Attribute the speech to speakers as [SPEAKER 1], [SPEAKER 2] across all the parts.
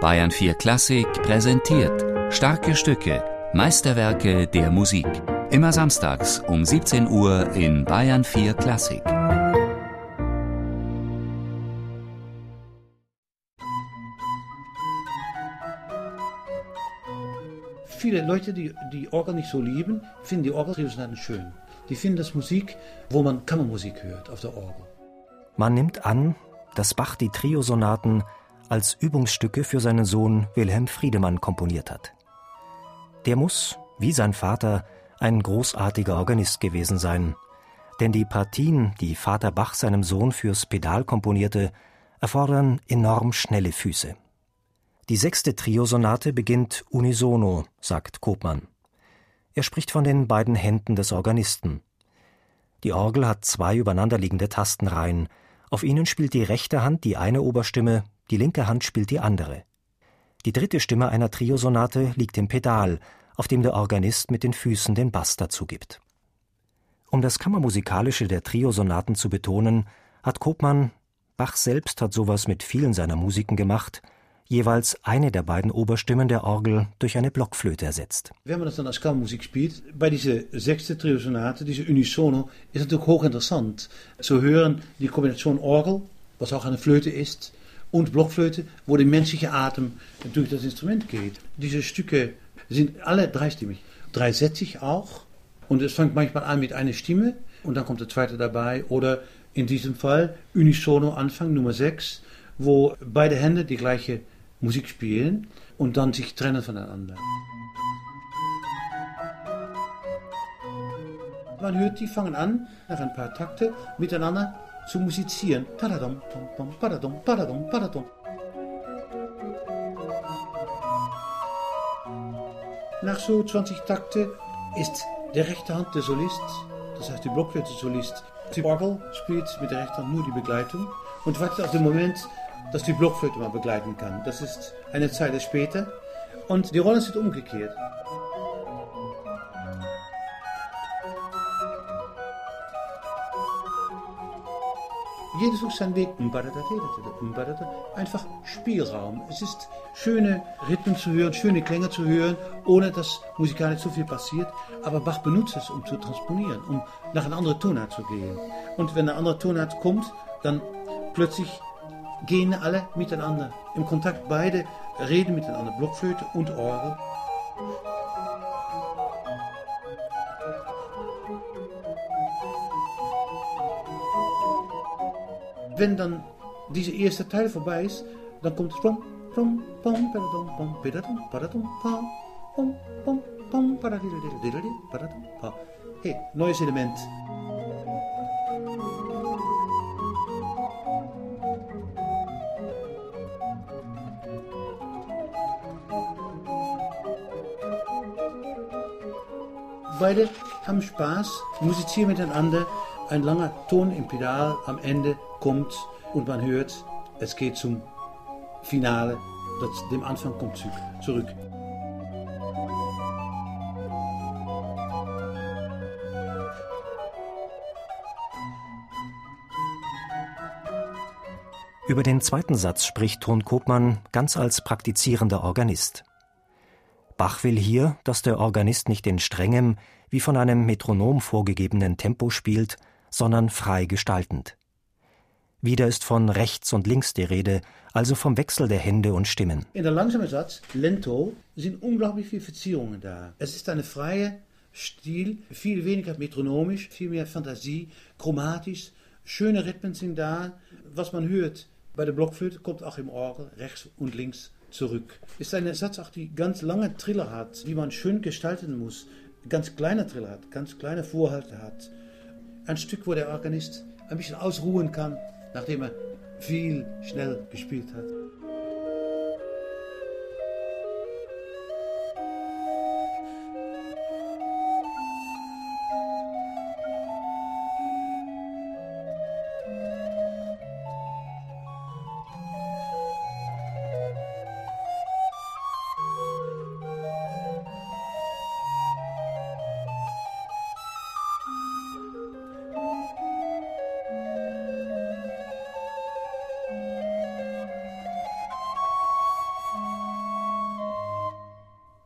[SPEAKER 1] Bayern 4 Klassik präsentiert starke Stücke, Meisterwerke der Musik. Immer samstags um 17 Uhr in Bayern 4 Klassik.
[SPEAKER 2] Viele Leute, die die Orgel nicht so lieben, finden die Orgeltriosonaten schön. Die finden das Musik, wo man Kammermusik hört auf der Orgel.
[SPEAKER 3] Man nimmt an, dass Bach die Triosonaten als Übungsstücke für seinen Sohn Wilhelm Friedemann komponiert hat. Der muss, wie sein Vater, ein großartiger Organist gewesen sein, denn die Partien, die Vater Bach seinem Sohn fürs Pedal komponierte, erfordern enorm schnelle Füße. Die sechste Triosonate beginnt unisono, sagt Kopmann. Er spricht von den beiden Händen des Organisten. Die Orgel hat zwei übereinanderliegende Tastenreihen. Auf ihnen spielt die rechte Hand die eine Oberstimme, die linke Hand spielt die andere. Die dritte Stimme einer Triosonate liegt im Pedal, auf dem der Organist mit den Füßen den Bass dazu gibt. Um das Kammermusikalische der Triosonaten zu betonen, hat Kopmann, Bach selbst hat sowas mit vielen seiner Musiken gemacht, jeweils eine der beiden Oberstimmen der Orgel durch eine Blockflöte ersetzt.
[SPEAKER 2] Wenn man das dann als Kammermusik spielt, bei dieser sechste Triosonate, diese Unisono, ist natürlich hochinteressant zu hören, die Kombination Orgel, was auch eine Flöte ist, und Blockflöte, wo der menschliche Atem durch das Instrument geht. Diese Stücke sind alle dreistimmig, dreisätzig auch. Und es fängt manchmal an mit einer Stimme und dann kommt der zweite dabei. Oder in diesem Fall Unisono Anfang Nummer 6, wo beide Hände die gleiche Musik spielen und dann sich trennen voneinander. Man hört, die fangen an, nach ein paar Takte miteinander zu musizieren. Padadum, pom, padadum, padadum, padadum. Nach so 20 Takte ist der rechte Hand der Solist, das heißt die Blockflöte Solist. Die Orgel spielt mit der rechten Hand nur die Begleitung und wartet auf den Moment, dass die Blockflöte mal begleiten kann. Das ist eine Zeit später und die Rollen sind umgekehrt. Jedes sucht seinen Weg. Einfach Spielraum. Es ist schöne Rhythmen zu hören, schöne Klänge zu hören, ohne dass musikalisch zu viel passiert. Aber Bach benutzt es, um zu transponieren, um nach einer anderen Tonart zu gehen. Und wenn eine andere Tonart kommt, dann plötzlich gehen alle miteinander im Kontakt. Beide reden miteinander, Blockflöte und Orgel. Wenn dann dieser erste Teil vorbei ist, dann kommt es pom, pom, pom, pom, padadum, pa, pom, pom, pom, padadum, pa. Hey, neues Element. Beide haben Spaß, musizieren miteinander. Ein langer Ton im Pedal am Ende kommt und man hört, es geht zum Finale, das dem Anfang kommt zurück.
[SPEAKER 3] Über den zweiten Satz spricht Ton Kopmann ganz als praktizierender Organist. Bach will hier, dass der Organist nicht in strengem, wie von einem Metronom vorgegebenen Tempo spielt, sondern frei gestaltend. Wieder ist von rechts und links die Rede, also vom Wechsel der Hände und Stimmen.
[SPEAKER 2] In der langsamen Satz, Lento, sind unglaublich viele Verzierungen da. Es ist eine freie Stil, viel weniger metronomisch, viel mehr Fantasie, chromatisch. Schöne Rhythmen sind da. Was man hört bei der Blockflöte kommt auch im Orgel rechts und links zurück. Ist ein Satz auch, die ganz lange Triller hat, die man schön gestalten muss. Ganz kleine Triller hat, ganz kleine Vorhalte hat. Ein Stück, wo der Organist ein bisschen ausruhen kann nachdem er viel schnell gespielt hat.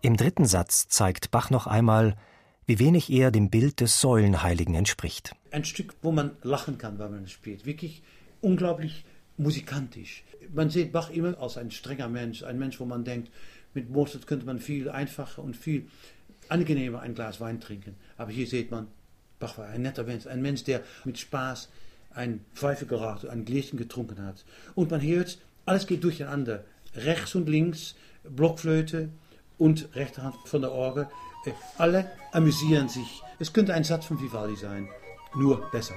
[SPEAKER 3] Im dritten Satz zeigt Bach noch einmal, wie wenig er dem Bild des Säulenheiligen entspricht.
[SPEAKER 2] Ein Stück, wo man lachen kann, wenn man es spielt. Wirklich unglaublich musikantisch. Man sieht Bach immer als ein strenger Mensch, ein Mensch, wo man denkt, mit Mozart könnte man viel einfacher und viel angenehmer ein Glas Wein trinken. Aber hier sieht man, Bach war ein netter Mensch, ein Mensch, der mit Spaß ein Pfeife geraucht, ein Gläschen getrunken hat. Und man hört, alles geht durcheinander. Rechts und links, Blockflöte und rechte Hand von der Orgel. Äh, alle amüsieren sich. Es könnte ein Satz von Vivaldi sein, nur besser.